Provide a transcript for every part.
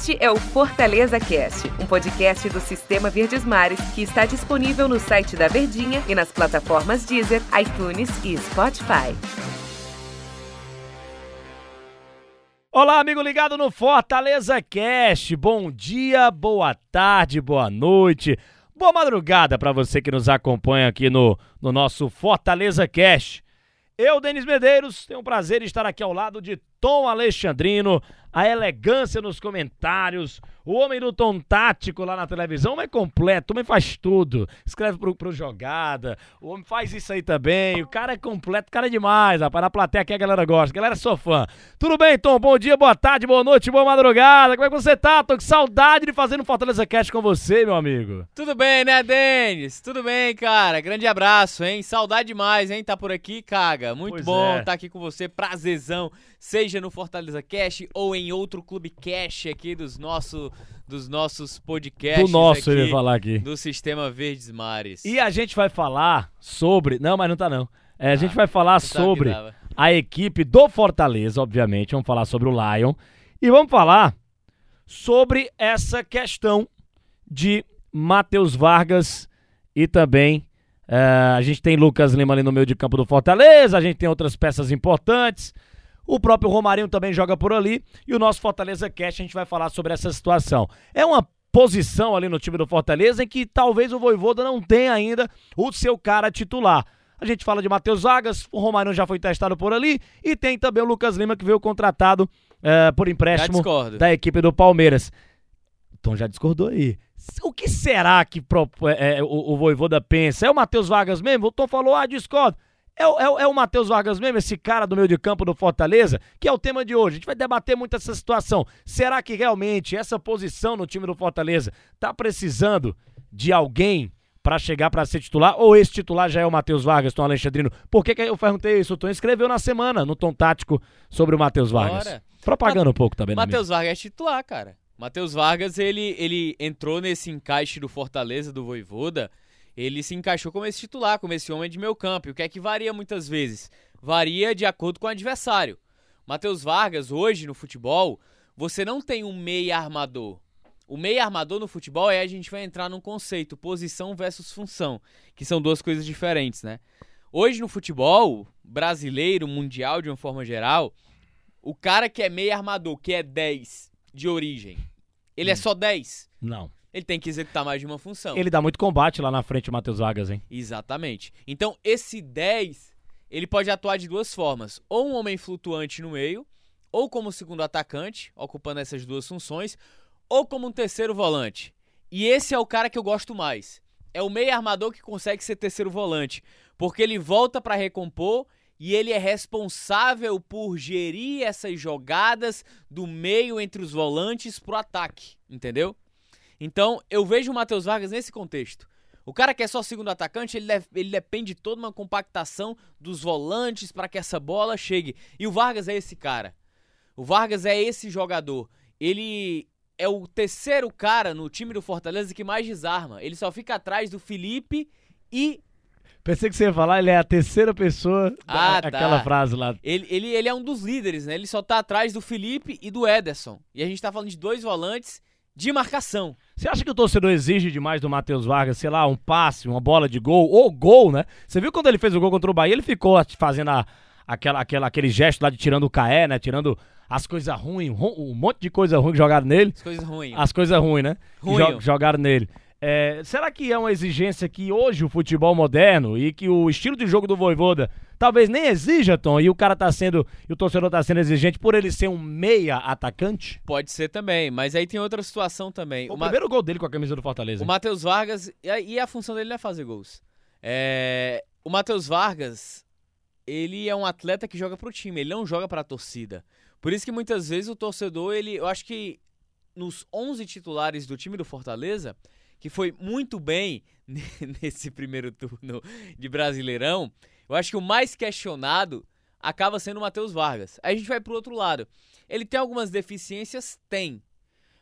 Este é o Fortaleza Cast, um podcast do Sistema Verdes Mares que está disponível no site da Verdinha e nas plataformas Deezer, iTunes e Spotify. Olá, amigo ligado no Fortaleza Cast. Bom dia, boa tarde, boa noite, boa madrugada para você que nos acompanha aqui no, no nosso Fortaleza Cast. Eu, Denis Medeiros, tenho o prazer de estar aqui ao lado de Tom Alexandrino, a elegância nos comentários, o homem do tom tático lá na televisão, o homem é completo, o homem faz tudo. Escreve pro, pro jogada, o homem faz isso aí também. O cara é completo, o cara é demais, rapaz. Na plateia aqui a galera gosta, a galera é só fã. Tudo bem, Tom? Bom dia, boa tarde, boa noite, boa madrugada. Como é que você tá? Tô com saudade de fazer um Fortaleza Cast com você, meu amigo. Tudo bem, né, Denis? Tudo bem, cara. Grande abraço, hein? Saudade demais, hein? Tá por aqui, caga. Muito Pois bom é. estar aqui com você. Prazerzão. Seja no Fortaleza Cast ou em outro clube Cash aqui dos, nosso, dos nossos podcasts. Do nosso, ia falar aqui. Do Sistema Verdes Mares. E a gente vai falar sobre. Não, mas não tá não. É, a gente vai falar que sobre a equipe do Fortaleza, obviamente. Vamos falar sobre o Lion. E vamos falar sobre essa questão de Matheus Vargas e também. eh, a gente tem Lucas Lima ali no meio de campo do Fortaleza, a gente tem outras peças importantes. O próprio Romarinho também joga por ali. E o nosso Fortaleza Cast, a gente vai falar sobre essa situação. É uma posição ali no time do Fortaleza em que talvez o Voivoda não tenha ainda o seu cara titular. A gente fala de Matheus Vargas, o Romarinho já foi testado por ali. E tem também o Lucas Lima que veio contratado eh, por empréstimo da equipe do Palmeiras. Tom já discordou aí. O que será que pro- é, é, o, o Voivoda pensa? É o Matheus Vargas mesmo? O Tom falou, ah, discordo. É, o- é, é o Matheus Vargas mesmo, esse cara do meio de campo do Fortaleza, que é o tema de hoje. A gente vai debater muito essa situação. Será que realmente essa posição no time do Fortaleza tá precisando de alguém pra chegar pra ser titular? Ou esse titular já é o Matheus Vargas, Tom Alexandrino? Por que, que eu perguntei isso? O Tom escreveu na semana, no Tom Tático, sobre o Matheus Vargas. Bora. Propaganda um pouco também, né? Matheus Vargas é titular, cara. Matheus Vargas, ele, ele entrou nesse encaixe do Fortaleza, do Voivoda. Ele se encaixou como esse titular, como esse homem de meio campo. E o que é que varia muitas vezes? Varia de acordo com o adversário. Matheus Vargas, hoje no futebol, você não tem um meia armador. O meia armador no futebol é a gente vai entrar num conceito, posição versus função, que são duas coisas diferentes, né? Hoje no futebol brasileiro, mundial de uma forma geral, o cara que é meia armador, que é 10 de origem, ele é só 10. Não. Ele tem que executar mais de uma função. Ele dá muito combate lá na frente, o Matheus Vargas, hein? Exatamente. Então, esse 10, ele pode atuar de duas formas. Ou um homem flutuante no meio, ou como segundo atacante, ocupando essas duas funções, ou como um terceiro volante. E esse é o cara que eu gosto mais. É o meio armador que consegue ser terceiro volante, porque ele volta para recompor e ele é responsável por gerir essas jogadas do meio entre os volantes pro ataque, entendeu? Então, eu vejo o Matheus Vargas nesse contexto. O cara que é só segundo atacante, ele, deve- ele depende de toda uma compactação dos volantes para que essa bola chegue. E o Vargas é esse cara. O Vargas é esse jogador. Ele é o terceiro cara no time do Fortaleza que mais desarma. Ele só fica atrás do Felipe e Pensei que você ia falar, ele é a terceira pessoa Ah, da- tá. frase lá. ele, ele, ele é um dos líderes, né? Ele só tá atrás do Felipe e do Ederson. E a gente tá falando de dois volantes de marcação. Você acha que o torcedor exige demais do Matheus Vargas, sei lá, um passe, uma bola de gol, ou gol, né? Você viu quando ele fez o gol contra o Bahia, ele ficou fazendo a- aquela, aquela, aquele gesto lá de tirando o Caé, né? Tirando as coisas ruins, um, um monte de coisa ruim que jogaram nele. As coisas ruins. As coisas ruins, né? Ruim. jo- jogaram nele. É, será que é uma exigência que hoje o futebol moderno e que o estilo de jogo do Voivoda talvez nem exija, Tom, e o cara tá sendo, e o torcedor tá sendo exigente por ele ser um meia atacante? Pode ser também, mas aí tem outra situação também. O Ma- primeiro gol dele com a camisa do Fortaleza. O Matheus Vargas, e a, e a função dele não é fazer gols. É, o Matheus Vargas, ele é um atleta que joga pro time, ele não joga pra torcida. Por isso que muitas vezes o torcedor, ele, eu acho que nos 11 titulares do time do Fortaleza, que foi muito bem nesse primeiro turno de Brasileirão, eu acho que o mais questionado acaba sendo o Matheus Vargas. Aí a gente vai pro outro lado. Ele tem algumas deficiências? Tem.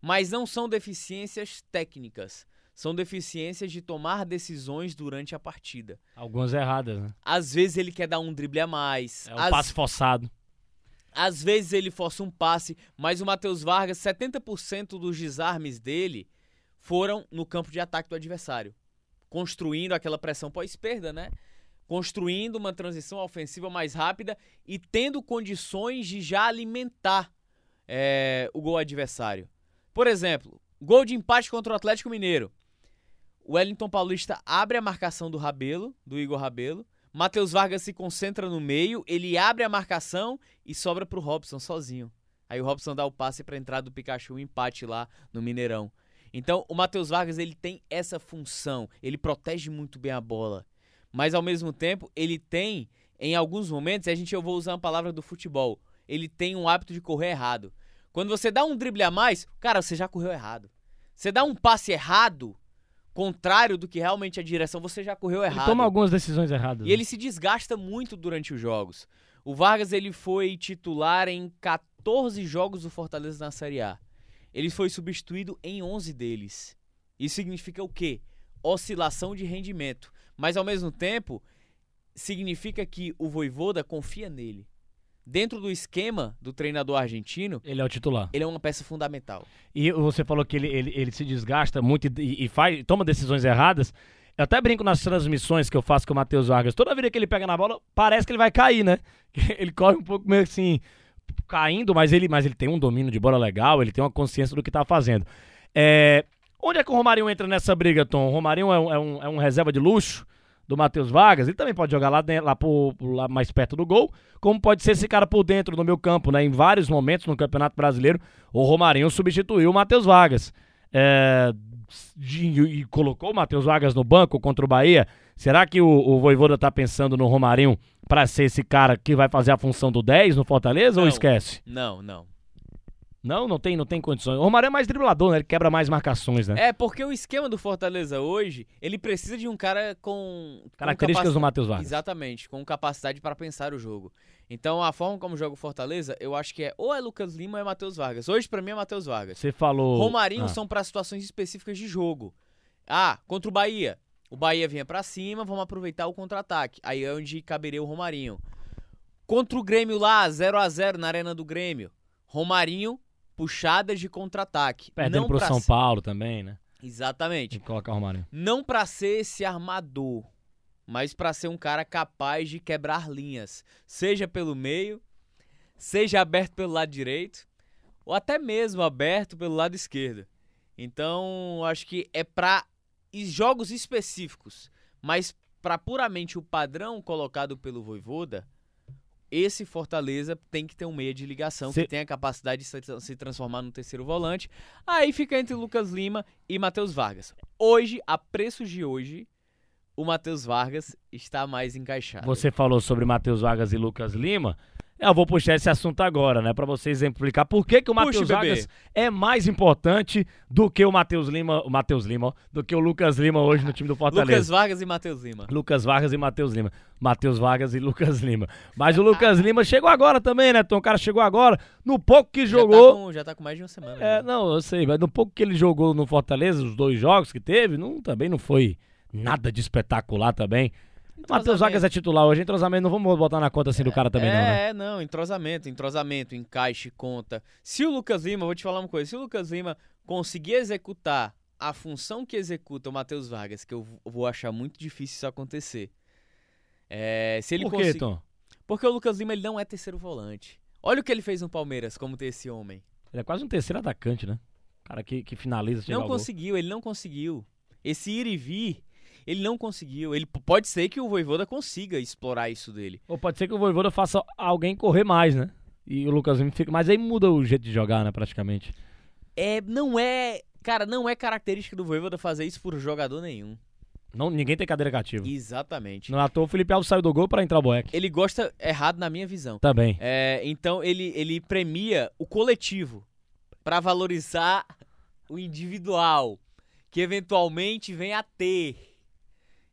Mas não são deficiências técnicas. São deficiências de tomar decisões durante a partida. Algumas erradas, né? Às vezes ele quer dar um drible a mais. É um às, passe forçado. Às vezes ele força um passe, mas o Matheus Vargas, 70% dos desarmes dele foram no campo de ataque do adversário, construindo aquela pressão pós-perda, né? Construindo uma transição ofensiva mais rápida e tendo condições de já alimentar é, o gol adversário. Por exemplo, gol de empate contra o Atlético Mineiro. O Wellington Paulista abre a marcação do Rabelo, do Igor Rabelo. Matheus Vargas se concentra no meio, ele abre a marcação e sobra pro Robson sozinho. Aí o Robson dá o passe para entrar do Pikachu, um empate lá no Mineirão. Então, o Matheus Vargas, ele tem essa função, ele protege muito bem a bola. Mas ao mesmo tempo, ele tem em alguns momentos, a gente eu vou usar uma palavra do futebol, ele tem um hábito de correr errado. Quando você dá um drible a mais, cara, você já correu errado. Você dá um passe errado, contrário do que realmente é a direção, você já correu errado. Ele toma algumas decisões erradas. E ele se desgasta muito durante os jogos. O Vargas ele foi titular em 14 jogos do Fortaleza na Série A. Ele foi substituído em 11 deles. Isso significa o quê? Oscilação de rendimento. Mas ao mesmo tempo, significa que o Voivoda confia nele. Dentro do esquema do treinador argentino, Ele é o titular. ele é uma peça fundamental. E você falou que ele, ele, ele se desgasta muito e, e faz, toma decisões erradas. Eu até brinco nas transmissões que eu faço com o Matheus Vargas. Toda vida que ele pega na bola, parece que ele vai cair, né? Ele corre um pouco meio assim, caindo, mas ele, mas ele tem um domínio de bola legal, ele tem uma consciência do que tá fazendo. É, onde é que o Romarinho entra nessa briga, Tom? O Romarinho é um, é um, é um reserva de luxo do Matheus Vargas. Ele também pode jogar lá, lá, lá mais perto do gol, como pode ser esse cara por dentro do meu campo, né? Em vários momentos no Campeonato Brasileiro, o Romarinho substituiu o Matheus Vargas. É, de- e colocou o Matheus Vargas no banco contra o Bahia. Será que o, o Voivoda tá pensando no Romarinho pra ser esse cara que vai fazer a função do 10 no Fortaleza ou Não. esquece? Não, não. Não, não tem, não tem condições. O Romarinho é mais driblador, né? Ele quebra mais marcações, né? É, porque o esquema do Fortaleza hoje, ele precisa de um cara com. com Características capaci- do Matheus Vargas. Exatamente, com capacidade para pensar o jogo. Então, a forma como joga o Fortaleza, eu acho que é ou é Lucas Lima ou é Matheus Vargas. Hoje, pra mim, é Matheus Vargas. Você falou. Romarinho Ah. são para situações específicas de jogo. Ah, contra o Bahia. O Bahia vinha pra cima, vamos aproveitar o contra-ataque. Aí é onde caberia o Romarinho. Contra o Grêmio lá, 0 a 0 na Arena do Grêmio. Romarinho, puxadas de contra-ataque. Perdendo Não pro pra São ser- Paulo também, né? Exatamente. Tem que colocar o Romarinho. Não pra ser esse armador, mas pra ser um cara capaz de quebrar linhas, seja pelo meio, seja aberto pelo lado direito, ou até mesmo aberto pelo lado esquerdo. Então, acho que é pra es- jogos específicos, mas pra puramente o padrão colocado pelo Voivoda, esse Fortaleza tem que ter um meia de ligação Cê- que tem a capacidade de se, transformar no terceiro volante. Aí fica entre Lucas Lima e Matheus Vargas. Hoje, a preços de hoje, o Matheus Vargas está mais encaixado. Você falou sobre Matheus Vargas e Lucas Lima. Eu vou puxar esse assunto agora, né? Pra você exemplificar por que, que o Matheus. Vargas é mais importante do que o Matheus Lima. O Matheus Lima, do que o Lucas Lima hoje no time do Fortaleza. Lucas Vargas e Matheus Lima. Lucas Vargas e Matheus Lima. Matheus Vargas e Lucas Lima. Mas o Lucas Lima chegou agora também, né, Tom? O cara chegou agora. No pouco que Já tá, jogou. com, já tá com mais de uma semana. É, né? não, eu sei, mas no pouco que ele jogou no Fortaleza, os dois jogos que teve, não, também não foi nada de espetacular também. Matheus Vargas é titular hoje, entrosamento, não vamos botar na conta assim do cara também, é, não, né? É, não, entrosamento, entrosamento, encaixe, conta. Se o Lucas Lima, vou te falar uma coisa, se o Lucas Lima conseguir executar a função que executa o Matheus Vargas, que eu vou achar muito difícil isso acontecer. É, se ele Por quê, Tom? Porque o Lucas Lima ele não é terceiro volante. Olha o que ele fez no Palmeiras, como ter esse homem. Ele é quase um terceiro atacante, né? Cara que, que finaliza, chega não ao gol. conseguiu, ele não conseguiu. Esse ir e vir, ele não conseguiu. Ele pode ser que o Voivoda consiga explorar isso dele. Ou pode ser que o Voivoda faça alguém correr mais, né? E o Lucas Lima fica... Mas aí muda o jeito de jogar, né, praticamente. É, não é, cara, não é característica do Voivoda fazer isso por jogador nenhum. Não, ninguém tem cadeira cativa. Exatamente. Não é à toa, o Felipe Alves saiu do gol pra entrar o Boeck. Ele gosta errado na minha visão. Também. É, então ele, ele premia o coletivo pra valorizar o individual que eventualmente vem a ter.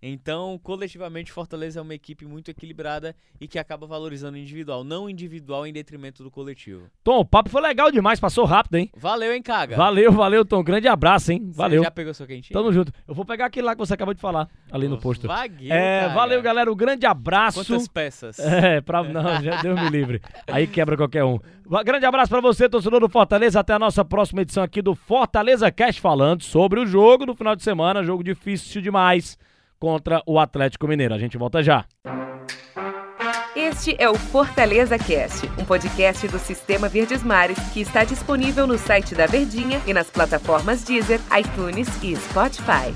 Então, coletivamente, Fortaleza é uma equipe muito equilibrada e que acaba valorizando o individual, não individual em detrimento do coletivo. Tom, o papo foi legal demais, passou rápido, hein? Valeu, hein, Caga? Valeu, valeu, Tom. Grande abraço, hein? Valeu. Você já pegou sua quentinha? Tamo junto. Eu vou pegar aquele lá que você acabou de falar, ali no posto. Vagueiro, É, Caga. valeu, galera. Um grande abraço. Quantas peças? É, pra... não, já Deus me livre. Aí quebra qualquer um. Grande abraço pra você, torcedor do Fortaleza. Até a nossa próxima edição aqui do Fortaleza Cast falando sobre o jogo do final de semana. Jogo difícil demais contra o Atlético Mineiro. A gente volta já. Este é o Fortaleza Cast, um podcast do Sistema Verdes Mares que está disponível no site da Verdinha e nas plataformas Deezer, iTunes e Spotify.